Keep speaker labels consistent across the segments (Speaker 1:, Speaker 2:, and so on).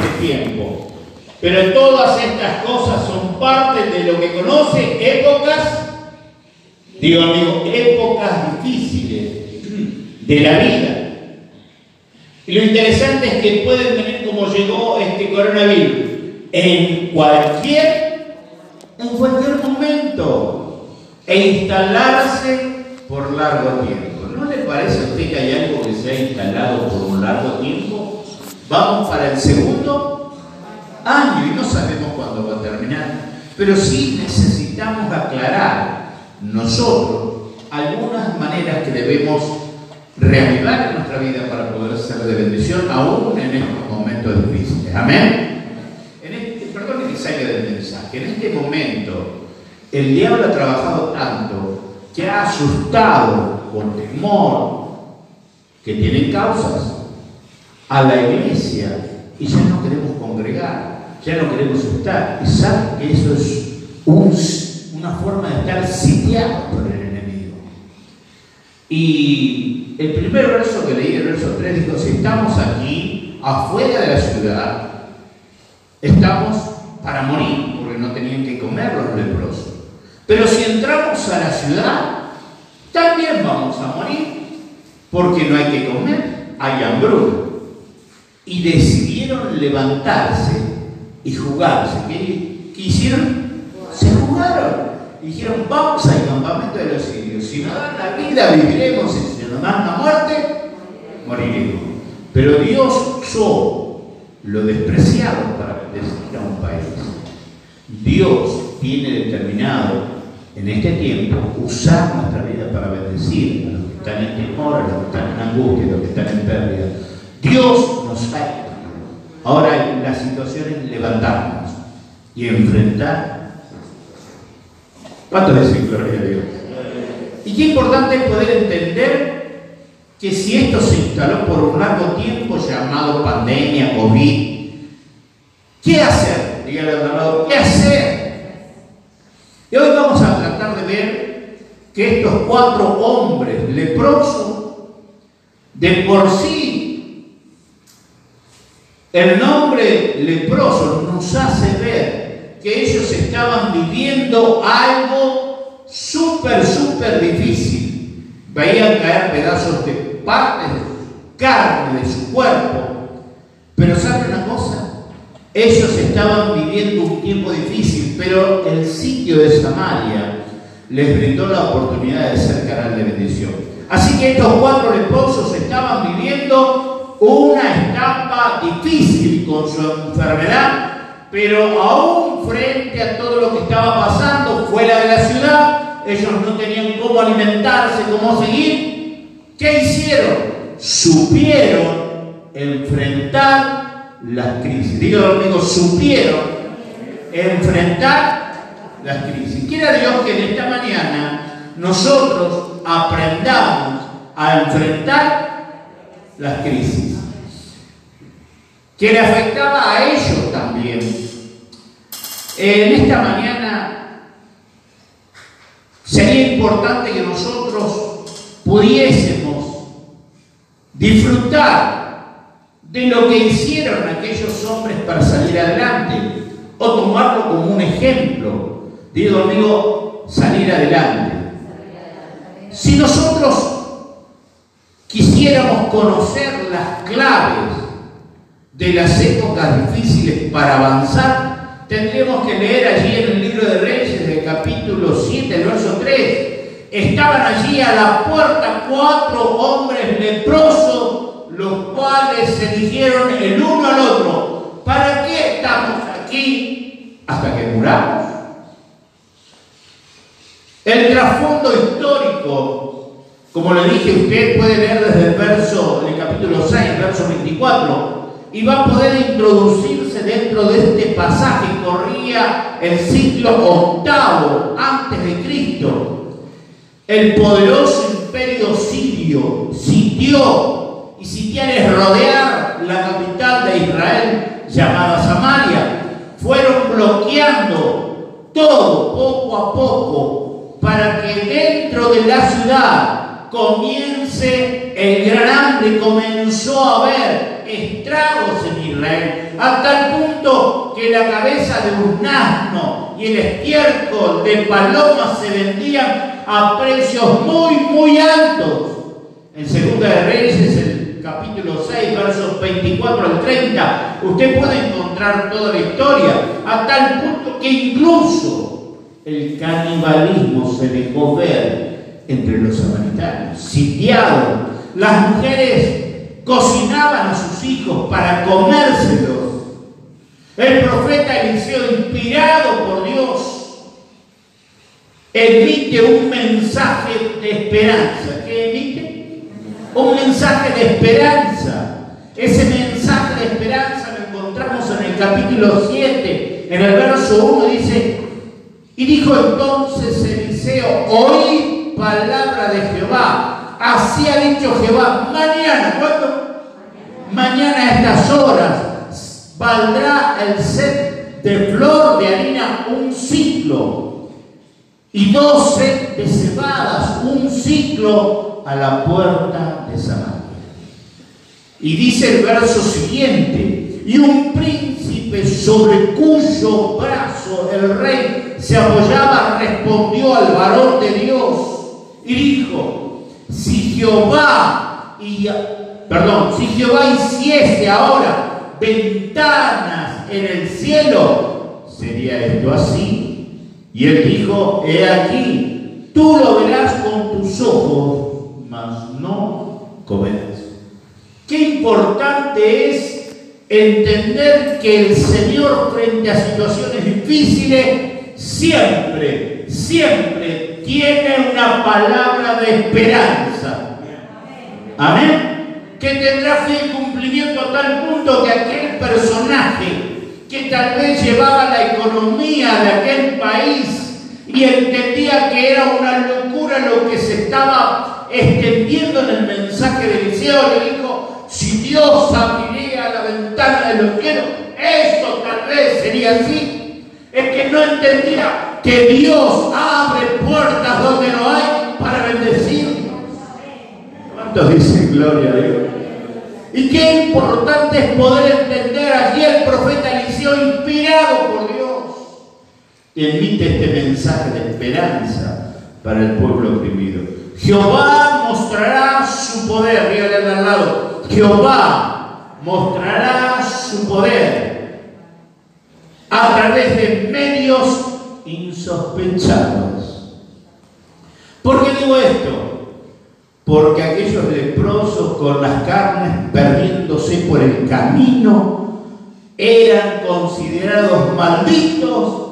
Speaker 1: este tiempo. Pero todas estas cosas son parte de lo que conoce épocas, digo amigo, épocas difíciles de la vida. Y lo interesante es que pueden venir como llegó este coronavirus en cualquier, en cualquier momento e instalarse por largo tiempo. ¿No le parece a usted que hay algo que se ha instalado por un largo tiempo? Vamos para el segundo año y no sabemos cuándo va a terminar. Pero sí necesitamos aclarar nosotros algunas maneras que debemos reavivar en nuestra vida para poder ser de bendición aún en estos momentos difíciles. Amén. En este, perdón que salga del mensaje. En este momento el diablo ha trabajado tanto que ha asustado con temor que tienen causas a la iglesia y ya no queremos congregar, ya no queremos estar. Y saben que eso es una forma de estar sitiado por el enemigo. Y el primer verso que leí, el verso 3, dijo, si estamos aquí, afuera de la ciudad, estamos para morir, porque no tenían que comer los leprosos. Pero si entramos a la ciudad, también vamos a morir, porque no hay que comer, hay hambruna. Y decidieron levantarse y jugarse. ¿Qué, ¿Qué hicieron? Se jugaron. Dijeron, vamos al campamento de los sirios. Si nos dan la vida, viviremos. Y si nos dan la muerte, moriremos. Pero Dios usó lo despreciado para bendecir a un país. Dios tiene determinado en este tiempo usar nuestra vida para bendecir a los que están en temor, a los que están en angustia, a los que están en pérdida. Dios nos ha Ahora la situación es levantarnos y enfrentar. ¿Cuánto decir gloria a Dios? Y qué importante es poder entender que si esto se instaló por un largo tiempo llamado pandemia, COVID, ¿qué hacer? Dígale al lado, ¿qué hacer? Y hoy vamos a tratar de ver que estos cuatro hombres leprosos, de por sí, el nombre leproso nos hace ver que ellos estaban viviendo algo súper, súper difícil. Veían caer pedazos de partes de carne de su cuerpo. Pero ¿saben una cosa? Ellos estaban viviendo un tiempo difícil, pero el sitio de Samaria les brindó la oportunidad de ser canal de bendición. Así que estos cuatro leprosos estaban viviendo una etapa difícil con su enfermedad, pero aún frente a todo lo que estaba pasando fuera de la ciudad, ellos no tenían cómo alimentarse, cómo seguir. ¿Qué hicieron? Supieron enfrentar las crisis. Digo, amigos, supieron enfrentar las crisis. Quiera Dios que en esta mañana nosotros aprendamos a enfrentar las crisis. Que le afectaba a ellos también. En esta mañana sería importante que nosotros pudiésemos disfrutar de lo que hicieron aquellos hombres para salir adelante o tomarlo como un ejemplo. Digo, amigo, salir adelante. Si nosotros quisiéramos conocer las claves de las épocas difíciles para avanzar, tendríamos que leer allí en el libro de Reyes, del capítulo 7, el verso 3. Estaban allí a la puerta cuatro hombres leprosos, los cuales se dijeron el uno al otro, ¿para qué estamos aquí hasta que muramos? El trasfondo histórico, como le dije, usted puede leer desde el verso, el capítulo 6, verso 24, y va a poder introducirse dentro de este pasaje. Corría el siglo octavo antes de Cristo. El poderoso imperio sirio sitió y sitiar es rodear la capital de Israel llamada Samaria. Fueron bloqueando todo poco a poco para que dentro de la ciudad comience el gran hambre. Comenzó a haber estragos en Israel, a tal punto que la cabeza de un asno y el estiércol de palomas se vendían a precios muy, muy altos. En Segunda de Reyes, el capítulo 6, versos 24 al 30, usted puede encontrar toda la historia, a tal punto que incluso el canibalismo se dejó ver entre los samaritanos, sitiados. Las mujeres cocinaban a sus hijos para comérselos. El profeta Eliseo, inspirado por Dios, emite un mensaje de esperanza. ¿Qué emite? Un mensaje de esperanza. Ese mensaje de esperanza lo encontramos en el capítulo 7, en el verso 1 dice, y dijo entonces Eliseo, oí palabra de Jehová Así ha dicho Jehová, mañana, ¿cuándo? Mañana a estas horas valdrá el set de flor de harina un ciclo y doce de cebadas un ciclo a la puerta de Samaria. Y dice el verso siguiente, y un príncipe sobre cuyo brazo el rey se apoyaba respondió al varón de Dios y dijo, si Jehová, y, perdón, si Jehová hiciese ahora ventanas en el cielo, sería esto así. Y él dijo, he aquí, tú lo verás con tus ojos, mas no comerás. Qué importante es entender que el Señor frente a situaciones difíciles siempre, siempre tiene una palabra de esperanza. Amén. Que tendrá fe y cumplimiento a tal punto que aquel personaje que tal vez llevaba la economía de aquel país y entendía que era una locura lo que se estaba extendiendo en el mensaje de Eliseo, le dijo, si Dios abriría la ventana de los cielos, esto tal vez sería así. Es que no entendía que Dios abre puertas donde no hay para bendecir. ¿Cuántos dicen gloria a Dios? Y qué importante es poder entender allí el profeta Eliseo inspirado por Dios. Emite este mensaje de esperanza para el pueblo oprimido. Jehová mostrará su poder, dígale al lado. Jehová mostrará su poder a través de medios insospechados. ¿Por qué digo esto? Porque aquellos leprosos con las carnes perdiéndose por el camino eran considerados malditos,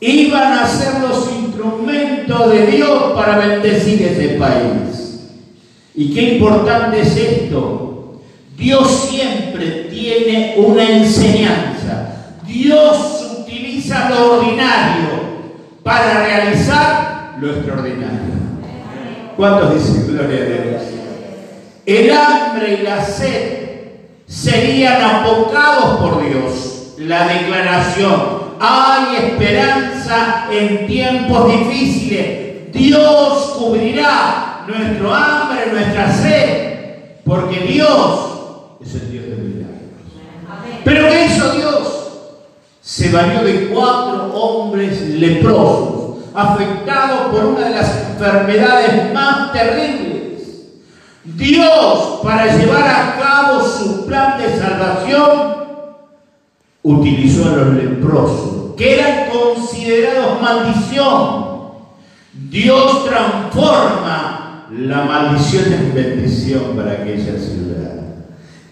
Speaker 1: iban a ser los instrumentos de Dios para bendecir ese país. ¿Y qué importante es esto? Dios siempre tiene una enseñanza. Dios utiliza lo ordinario para realizar lo extraordinario. ¿Cuántos dicen gloria a Dios? El hambre y la sed serían apocados por Dios. La declaración, hay esperanza en tiempos difíciles. Dios cubrirá nuestro hambre, nuestra sed, porque Dios es el Dios de milagros. Pero ¿qué hizo Dios? Se valió de cuatro hombres leprosos, afectados por una de las enfermedades más terribles. Dios, para llevar a cabo su plan de salvación, utilizó a los leprosos, que eran considerados maldición. Dios transforma la maldición en bendición para aquella ciudad.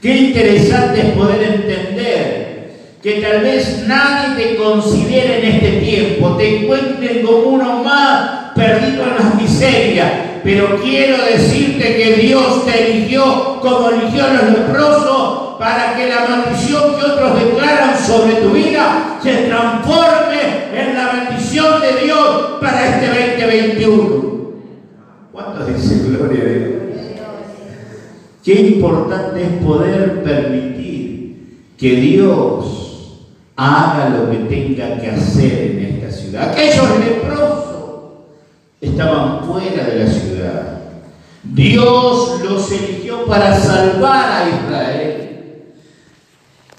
Speaker 1: Qué interesante es poder entender que tal vez nadie te considere en este tiempo, te encuentren como uno más perdido en las miserias, pero quiero decirte que Dios te eligió como eligió a los leprosos para que la maldición que otros declaran sobre tu vida se transforme en la bendición de Dios para este 2021. ¿Cuántos dicen gloria a Dios? Qué importante es poder permitir que Dios haga lo que tenga que hacer en esta ciudad. Aquellos leprosos estaban fuera de la ciudad. Dios los eligió para salvar a Israel.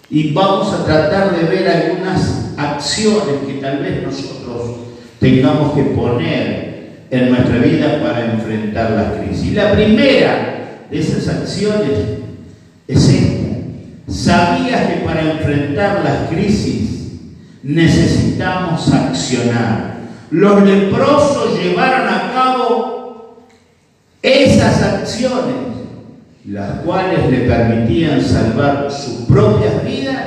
Speaker 1: y vamos a tratar de ver algunas acciones que tal vez nosotros tengamos que poner en nuestra vida para enfrentar la crisis. La primera de esas acciones es esta. ¿Sabías que para enfrentar las crisis necesitamos accionar? Los leprosos llevaron a cabo esas acciones, las cuales le permitían salvar sus propias vidas,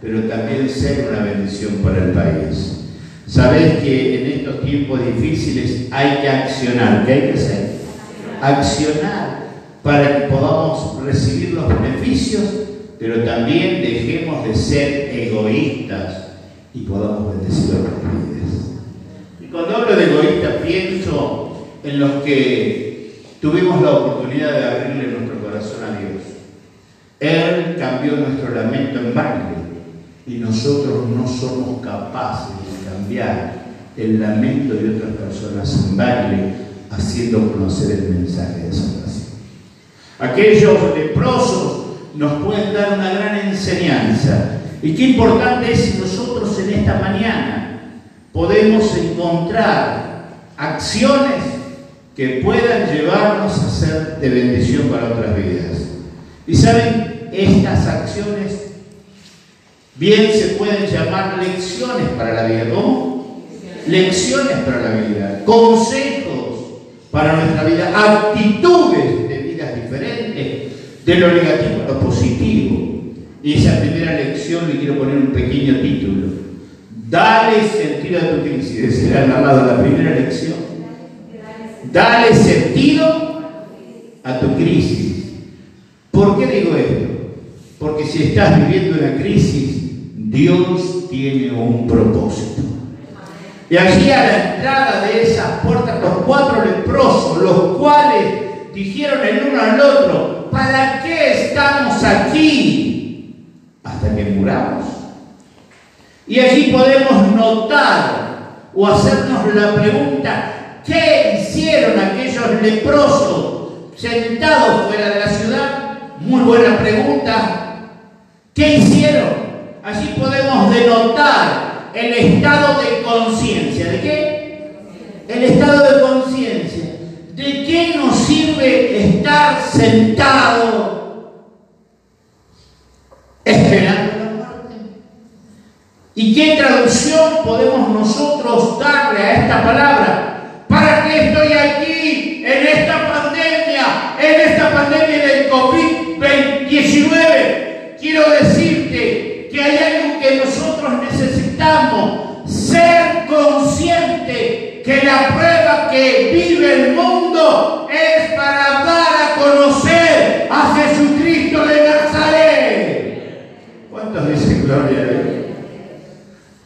Speaker 1: pero también ser una bendición para el país. Sabes que en estos tiempos difíciles hay que accionar. ¿Qué hay que hacer? Accionar para que podamos recibir los beneficios, pero también dejemos de ser egoístas y podamos bendecir a otras vidas. Y cuando hablo de egoísta pienso en los que tuvimos la oportunidad de abrirle nuestro corazón a Dios. Él cambió nuestro lamento en baile y nosotros no somos capaces de cambiar el lamento de otras personas en baile haciendo conocer el mensaje de salvación. Aquellos leprosos nos pueden dar una gran enseñanza. Y qué importante es si nosotros en esta mañana podemos encontrar acciones que puedan llevarnos a ser de bendición para otras vidas. Y saben, estas acciones Bien se pueden llamar lecciones para la vida. ¿Cómo? Lecciones para la vida. Consejos para nuestra vida. Actitudes de vidas diferentes. De lo negativo positivo. Y esa primera lección le quiero poner un pequeño título. Dale sentido a tu crisis. Decir al la primera lección. Dale sentido a tu crisis. ¿Por qué digo esto? Porque si estás viviendo una crisis, Dios tiene un propósito. Y allí a la entrada de esas puertas, los cuatro leprosos, los cuales dijeron el uno al otro, ¿para qué estamos aquí? Hasta que muramos. Y allí podemos notar o hacernos la pregunta, ¿qué hicieron aquellos leprosos sentados fuera de la ciudad? Muy buena pregunta. ¿Qué hicieron? Allí podemos denotar el estado de conciencia. ¿De qué? El estado de conciencia. ¿De qué nos sirve estar sentado esperando la muerte? ¿Y qué traducción podemos nosotros darle a esta palabra? ¿Para qué estoy aquí en esta pandemia, en esta pandemia del COVID-19? Quiero decirte que hay algo que nosotros necesitamos, ser consciente que la prueba que vive el mundo es para dar a conocer a Jesucristo de Nazaret. ¿Cuántos dicen gloria a Dios?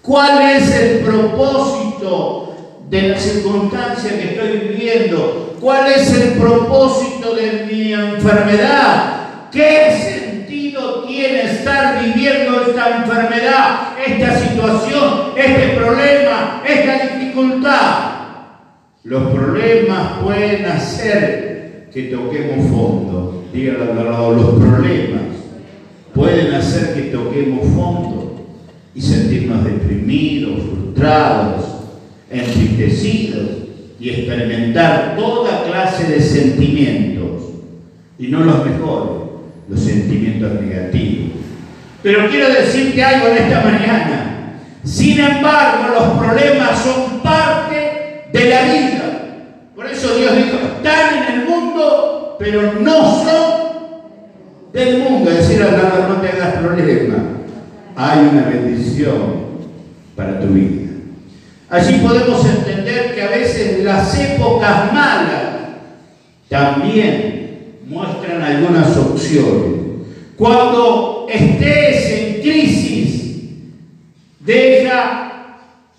Speaker 1: ¿Cuál es el propósito de la circunstancia que estoy viviendo? ¿Cuál es el propósito de mi enfermedad? ¿Qué es tiene estar viviendo esta enfermedad, esta situación, este problema, esta dificultad. Los problemas pueden hacer que toquemos fondo. Díganlo al lado, los problemas pueden hacer que toquemos fondo y sentirnos deprimidos, frustrados, entristecidos y experimentar toda clase de sentimientos y no los mejores los sentimientos negativos. Pero quiero decirte algo en esta mañana. Sin embargo, los problemas son parte de la vida. Por eso Dios dijo, están en el mundo, pero no son del mundo. Decir, al lado no tengas problemas. Hay una bendición para tu vida. Allí podemos entender que a veces las épocas malas también muestran algunas opciones. Cuando estés en crisis, deja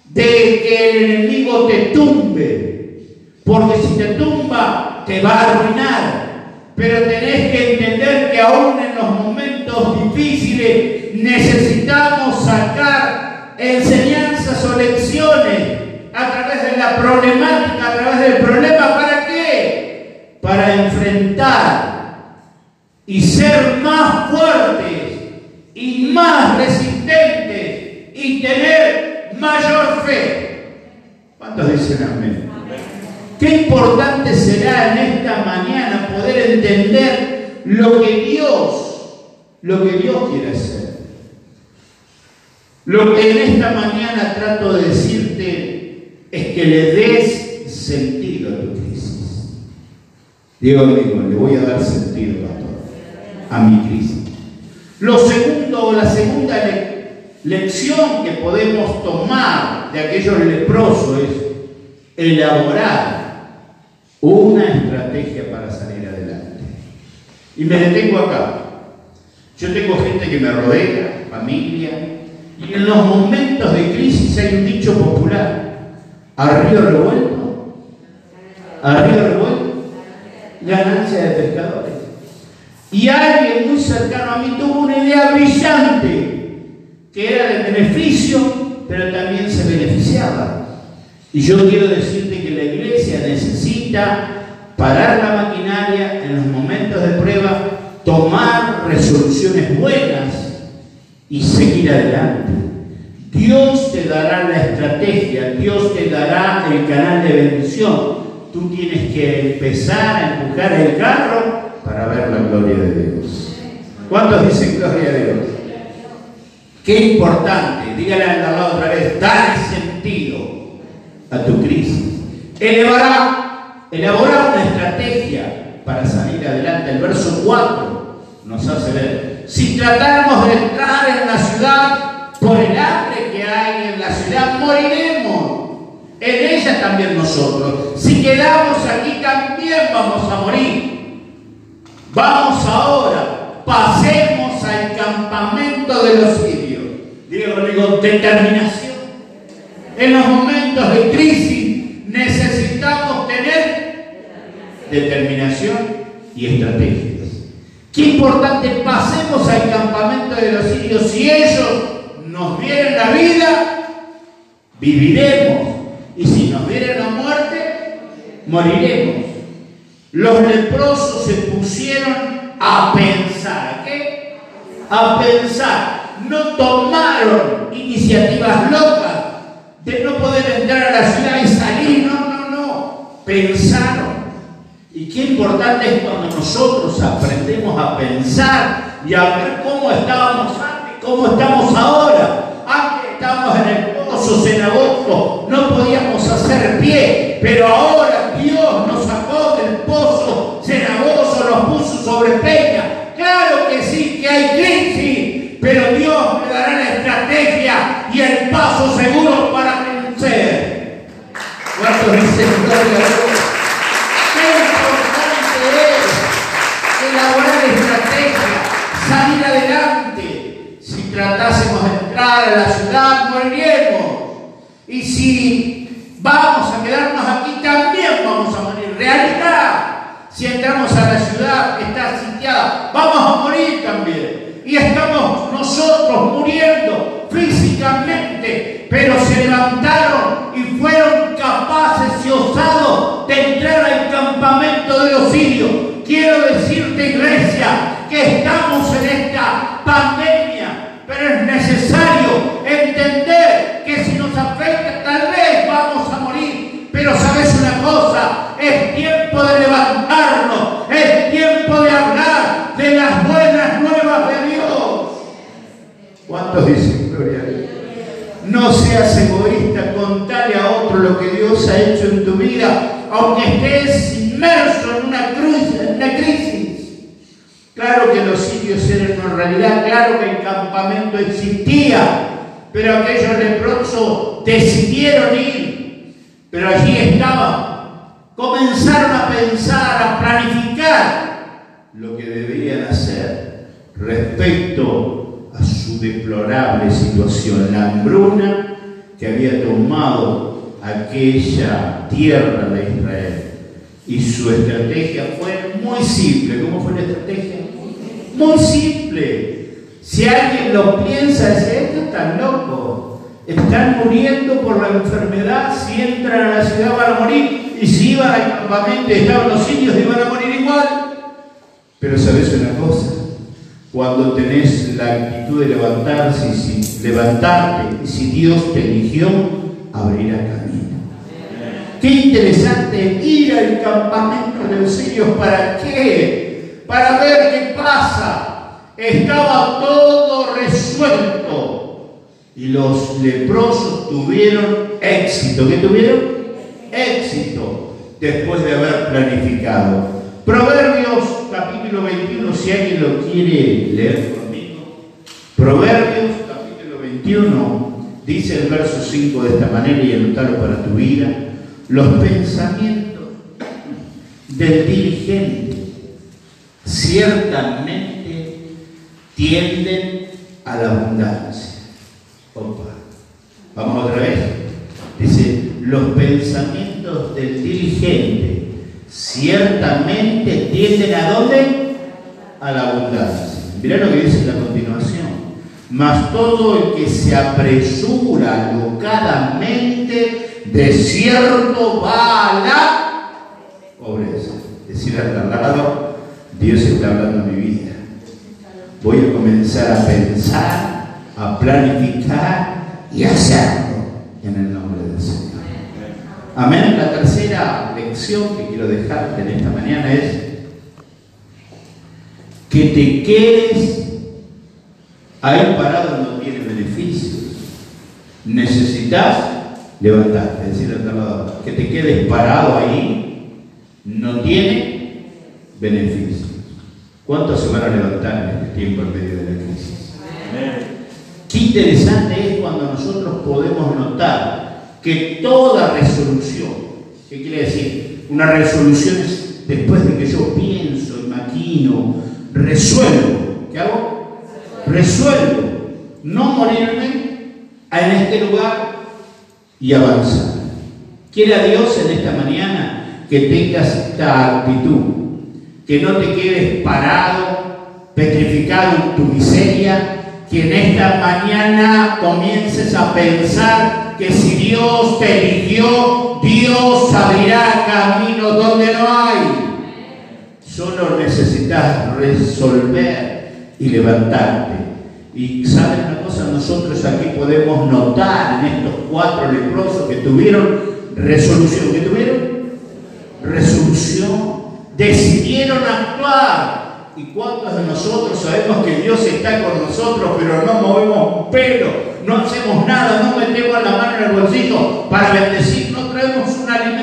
Speaker 1: de que el enemigo te tumbe, porque si te tumba, te va a arruinar. Pero tenés que entender que aún en los momentos difíciles necesitamos sacar enseñanzas o lecciones a través de la problemática, a través del problema. ¿Para qué? para enfrentar y ser más fuertes y más resistentes y tener mayor fe. ¿Cuántos dicen amén? Qué importante será en esta mañana poder entender lo que Dios, lo que Dios quiere hacer. Lo que en esta mañana trato de decirte es que le des sentido a tu crisis. Diego amigo, le voy a dar sentido a, a mi crisis. Lo segundo, la segunda lección que podemos tomar de aquellos leprosos es elaborar una estrategia para salir adelante. Y me detengo acá. Yo tengo gente que me rodea, familia, y en los momentos de crisis hay un dicho popular, a río revuelto, a río revuelto, ganancia de pescadores. Y alguien muy cercano a mí tuvo una idea brillante, que era de beneficio, pero también se beneficiaba. Y yo quiero decirte que la iglesia parar la maquinaria en los momentos de prueba, tomar resoluciones buenas y seguir adelante. Dios te dará la estrategia, Dios te dará el canal de bendición. Tú tienes que empezar a empujar el carro para ver la gloria de Dios. ¿Cuántos dicen gloria a Dios? Qué importante, dígale al lado otra vez, dale sentido a tu crisis. Elevará, elaborar una estrategia para salir adelante. El verso 4 nos hace ver si tratáramos de entrar en la ciudad por el hambre que hay en la ciudad, moriremos. En ella también nosotros. Si quedamos aquí también vamos a morir. Vamos ahora, pasemos al campamento de los sirios. Digo, digo, determinación. En los momentos de crisis necesitamos tener determinación y estrategia. Qué importante pasemos al campamento de los sirios. Si ellos nos vienen la vida, viviremos. Y si nos vienen la muerte, moriremos. Los leprosos se pusieron a pensar. ¿A qué? A pensar. No tomaron iniciativas locas de no poder entrar a la ciudad y salir. No, no, no. Pensaron qué importante es cuando nosotros aprendemos a pensar y a ver cómo estábamos antes, cómo estamos ahora. Antes estábamos en el pozo cenagoso, no podíamos hacer pie, pero ahora Dios nos sacó del pozo cenagoso, nos puso sobre peña. Claro que sí, que hay crisis, pero Dios me dará la estrategia y el paso seguro para vencer. ¿Cuántos dicen gloria la ciudad, moriríamos. Egoísta, contale a otro lo que Dios ha hecho en tu vida, aunque estés inmerso en una cruz crisis. Claro que los sitios eran una realidad, claro que el campamento existía, pero aquellos leprosos decidieron ir, pero allí estaban. Comenzaron a pensar, a planificar lo que debían hacer respecto a su deplorable situación, la hambruna que había tomado aquella tierra de Israel. Y su estrategia fue muy simple. ¿Cómo fue la estrategia? Muy simple. Si alguien lo piensa, dice, estos están locos. Están muriendo por la enfermedad. Si entran a la ciudad van a morir. Y si iban al campamento estaban los sitios, iban a morir igual. Pero sabes una cosa. cuando tenés la actitud de levantarse y levantarte y si Dios te eligió, abrirá camino. Qué interesante ir al campamento de sirios, ¿para qué? Para ver qué pasa. Estaba todo resuelto y los leprosos tuvieron éxito. ¿Qué tuvieron? Éxito después de haber planificado. Proverbios capítulo 21, si alguien lo quiere leer conmigo. Proverbios 21 dice el verso 5 de esta manera y anotarlo para tu vida. Los pensamientos del dirigente ciertamente tienden a la abundancia. Opa. Vamos otra vez. Dice, los pensamientos del dirigente ciertamente tienden a dónde? A la abundancia. Mirá lo que dice la continuación. Mas todo el que se apresura alocadamente, de cierto va a la pobreza. Decir al lado, Dios está hablando en mi vida. Voy a comenzar a pensar, a planificar y a hacerlo en el nombre del Señor. Amén. La tercera lección que quiero dejarte en esta mañana es que te quedes ahí parado no tiene beneficios. Necesitas levantarte, decirle al que te quedes parado ahí no tiene beneficios. ¿Cuántos se van a levantar en este tiempo en medio de la crisis? Qué interesante es cuando nosotros podemos notar que toda resolución, ¿qué quiere decir? Una resolución es después de que yo pienso y maquino, resuelvo. ¿Qué hago? Resuelvo. No morirme en este lugar y avanzar. Quiere a Dios en esta mañana que tengas esta actitud, que no te quedes parado, petrificado en tu miseria, que en esta mañana comiences a pensar que si Dios te eligió, Dios abrirá caminos donde no hay. Solo necesitas resolver y levantarte. Y sabes una cosa, nosotros aquí podemos notar en estos cuatro leprosos que tuvieron resolución. ¿Qué tuvieron? Resolución. Decidieron actuar. ¿Y cuántos de nosotros sabemos que Dios está con nosotros, pero no movemos pelo? no hacemos nada, no metemos la mano en el bolsillo para bendecir, no traemos un alimento.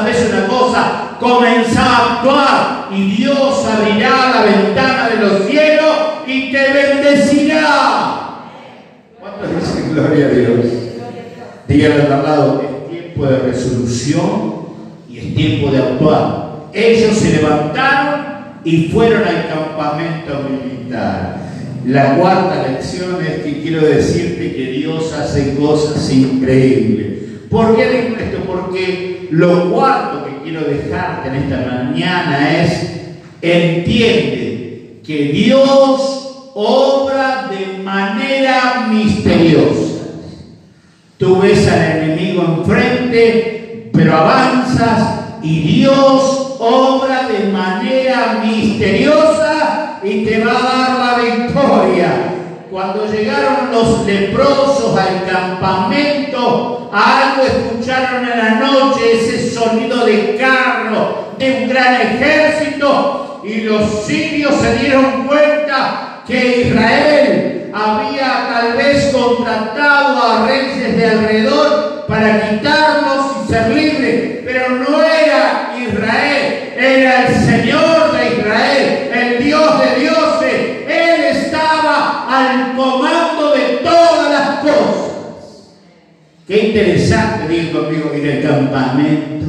Speaker 1: ¿Sabes una cosa? Comenzá a actuar y Dios abrirá la ventana de los cielos y te bendecirá. ¿Cuántos dicen gloria a Dios? Díganle al lado, es tiempo de resolución y es tiempo de actuar. Ellos se levantaron y fueron al campamento militar. La cuarta lección es que quiero decirte que Dios hace cosas increíbles. ¿Por qué digo esto? Porque lo cuarto que quiero dejarte en esta mañana es, entiende que Dios obra de manera misteriosa. Tú ves al enemigo enfrente, pero avanzas y Dios obra de manera misteriosa y te va a dar la victoria. Cuando llegaron los leprosos al campamento, algo escucharon en la noche, ese sonido de carro, de un gran ejército, y los sirios se dieron cuenta que Israel había tal vez contratado a reyes de alrededor para quitarlos y ser libres, pero no era Israel, era el Señor de Israel, el Dios de dioses. Él estaba al comando de todas las cosas. Qué interesante, dijo conmigo, en el campamento.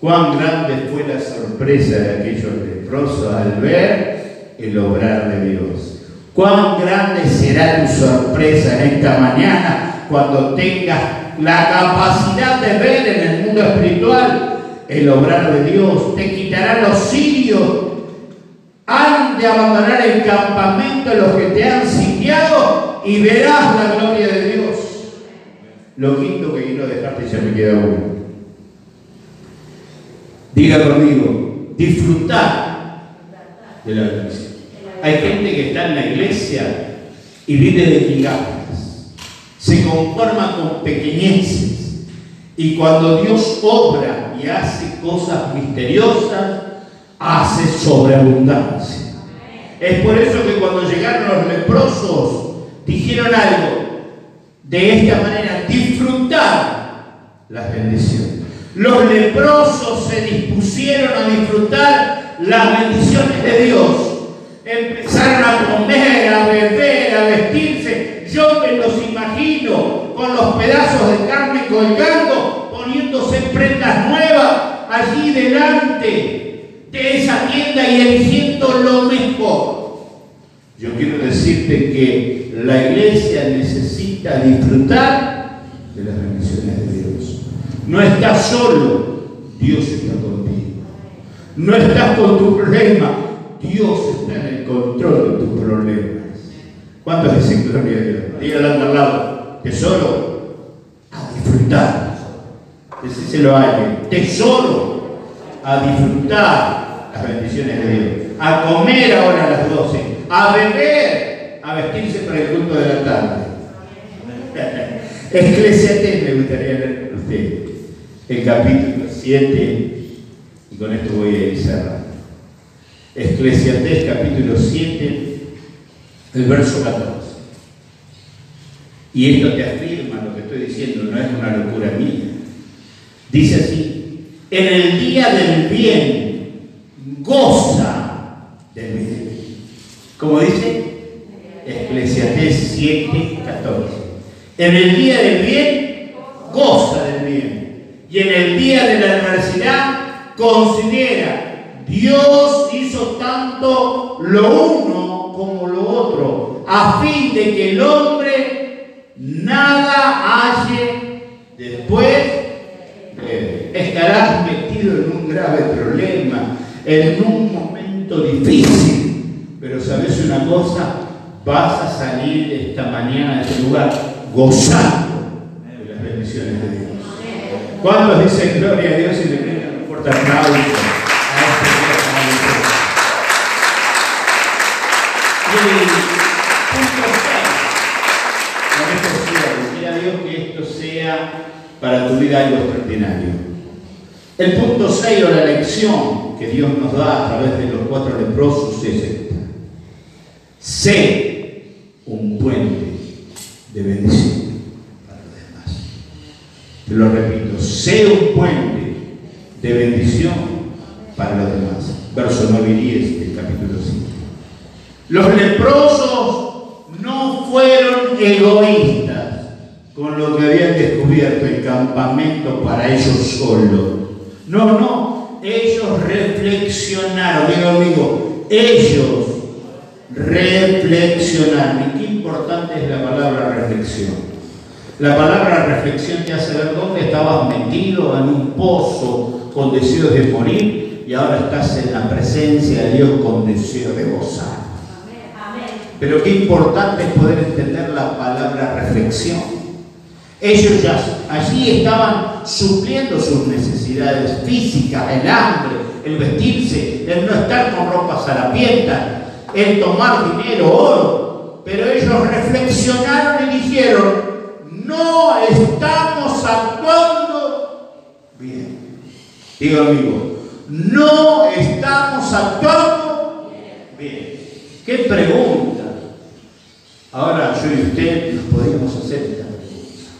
Speaker 1: Cuán grande fue la sorpresa de aquellos leprosos al ver el obrar de Dios. Cuán grande será tu sorpresa en esta mañana cuando tengas la capacidad de ver en el mundo espiritual el obrar de Dios, te quitará los sirios, han de abandonar el campamento los que te han sitiado y verás la gloria de. Lo quinto que quiero dejarte ya me queda uno. Diga conmigo, disfrutar de la bendición. Hay gente que está en la iglesia y vive de migajas, se conforma con pequeñeces y cuando Dios obra y hace cosas misteriosas, hace sobreabundancia. Es por eso que cuando llegaron los leprosos, dijeron algo. De esta manera, disfrutar las bendiciones. Los leprosos se dispusieron a disfrutar las bendiciones de Dios. Empezaron a comer, a beber, a vestirse. Yo me los imagino con los pedazos de carne colgando, poniéndose prendas nuevas allí delante de esa tienda y eligiendo lo mejor. Yo quiero decirte que la iglesia necesita disfrutar de las bendiciones de Dios. No estás solo, Dios está contigo. No estás con tu problema, Dios está en el control de tus problemas. ¿Cuántos dicen gloria a Dios? Dígale al lado, tesoro, a disfrutar. Decíselo a alguien, tesoro, a disfrutar las bendiciones de Dios. A comer ahora a las 12 a beber, a vestirse para el culto de la tarde. Eclesiastes me gustaría leer con usted el capítulo 7 y con esto voy a ir cerrando. Eclesiastes capítulo 7, el verso 14. Y esto te afirma lo que estoy diciendo, no es una locura mía. Dice así, en el día del bien, goza del bien. Como dice Eclesiastés 7, 14. En el día del bien, goza del bien. Y en el día de la adversidad, considera, Dios hizo tanto lo uno como lo otro, a fin de que el hombre nada halle después. estarás metido en un grave problema, en un momento difícil pero sabes una cosa, vas a salir esta mañana de este lugar gozando de las bendiciones de Dios. ¿Cuántos dicen gloria a Dios y le brindan un fuerte aplauso a este Y punto 6, con esto cierro, a Dios que esto sea para tu vida algo extraordinario. El punto 6 o la lección que Dios nos da a través de los cuatro leprosos es esta. Sé un puente de bendición. Lo repito, sé un puente de bendición para los demás. Verso 9 y 10 del capítulo 5. Los leprosos no fueron egoístas con lo que habían descubierto el campamento para ellos solos. No, no, ellos reflexionaron, digo amigo, ellos reflexionar. Y qué importante es la palabra reflexión. La palabra reflexión te hace ver dónde estabas metido en un pozo con deseos de morir y ahora estás en la presencia de Dios con deseo de gozar. Pero qué importante es poder entender la palabra reflexión. Ellos ya allí estaban supliendo sus necesidades físicas, el hambre, el vestirse, el no estar con ropas harapientas, el tomar dinero, oro, pero ellos reflexionaron y dijeron, no estamos actuando bien. Digo amigo, no estamos actuando bien. ¿Qué pregunta? Ahora yo y usted nos podríamos hacer esta pregunta.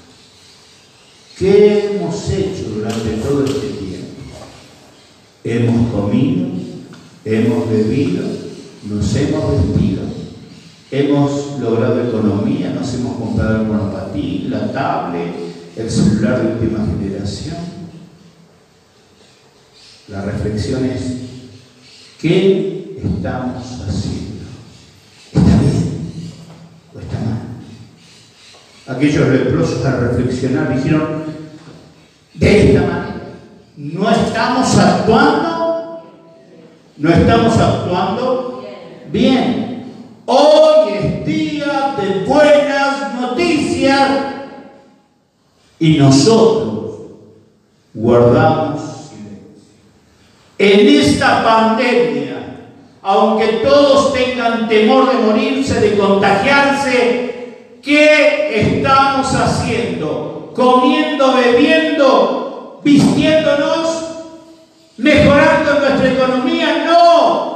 Speaker 1: ¿Qué hemos hecho durante todo este tiempo? Hemos comido, hemos bebido, nos hemos vestido, hemos logrado economía, nos hemos comprado el monopatín, la tablet, el celular de última generación. La reflexión es, ¿qué estamos haciendo? ¿Está bien o está mal? Aquellos leprosos al reflexionar dijeron, de esta manera, no estamos actuando, no estamos actuando Bien, hoy es día de buenas noticias y nosotros guardamos silencio. En esta pandemia aunque todos tengan temor de morirse, de contagiarse, ¿qué estamos haciendo? Comiendo, bebiendo, vistiéndonos, mejorando nuestra economía. No,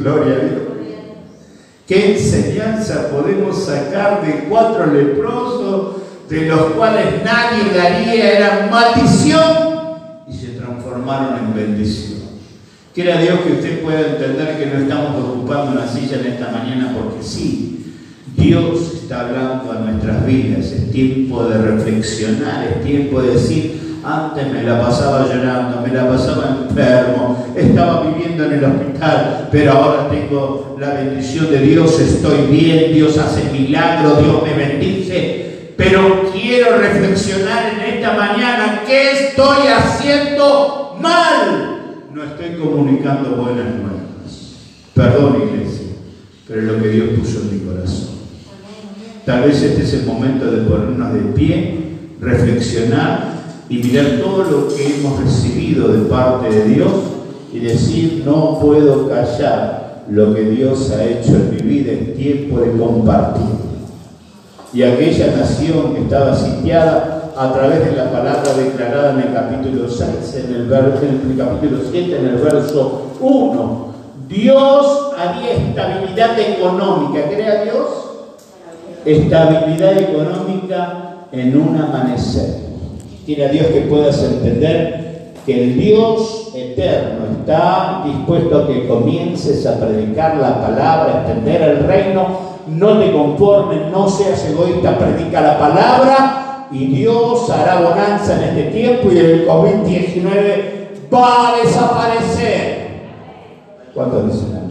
Speaker 1: gloria a Dios? ¿Qué enseñanza podemos sacar de cuatro leprosos de los cuales nadie daría, era maldición y se transformaron en bendición? Quiera Dios que usted pueda entender que no estamos ocupando una silla en esta mañana porque sí, Dios está hablando a nuestras vidas, es tiempo de reflexionar, es tiempo de decir, antes me la pasaba llorando, me la pasaba enfermo, estaba viviendo en el hospital, pero ahora tengo la bendición de Dios, estoy bien, Dios hace milagros, Dios me bendice, pero quiero reflexionar en esta mañana, ¿qué estoy haciendo mal? No estoy comunicando buenas nuevas. Perdón, iglesia, pero es lo que Dios puso en mi corazón. Tal vez este es el momento de ponernos de pie, reflexionar y mirar todo lo que hemos recibido de parte de Dios y decir, no puedo callar lo que Dios ha hecho en mi vida, es tiempo de compartir. Y aquella nación que estaba sitiada a través de la palabra declarada en el capítulo 6, en el, en el capítulo 7, en el verso 1, Dios había estabilidad económica. ¿Crea Dios? estabilidad económica en un amanecer. Quiera Dios que puedas entender que el Dios eterno está dispuesto a que comiences a predicar la palabra, a extender el reino. No te conformes, no seas egoísta, predica la palabra y Dios hará bonanza en este tiempo y el COVID-19 va a desaparecer. ¿Cuántos dicen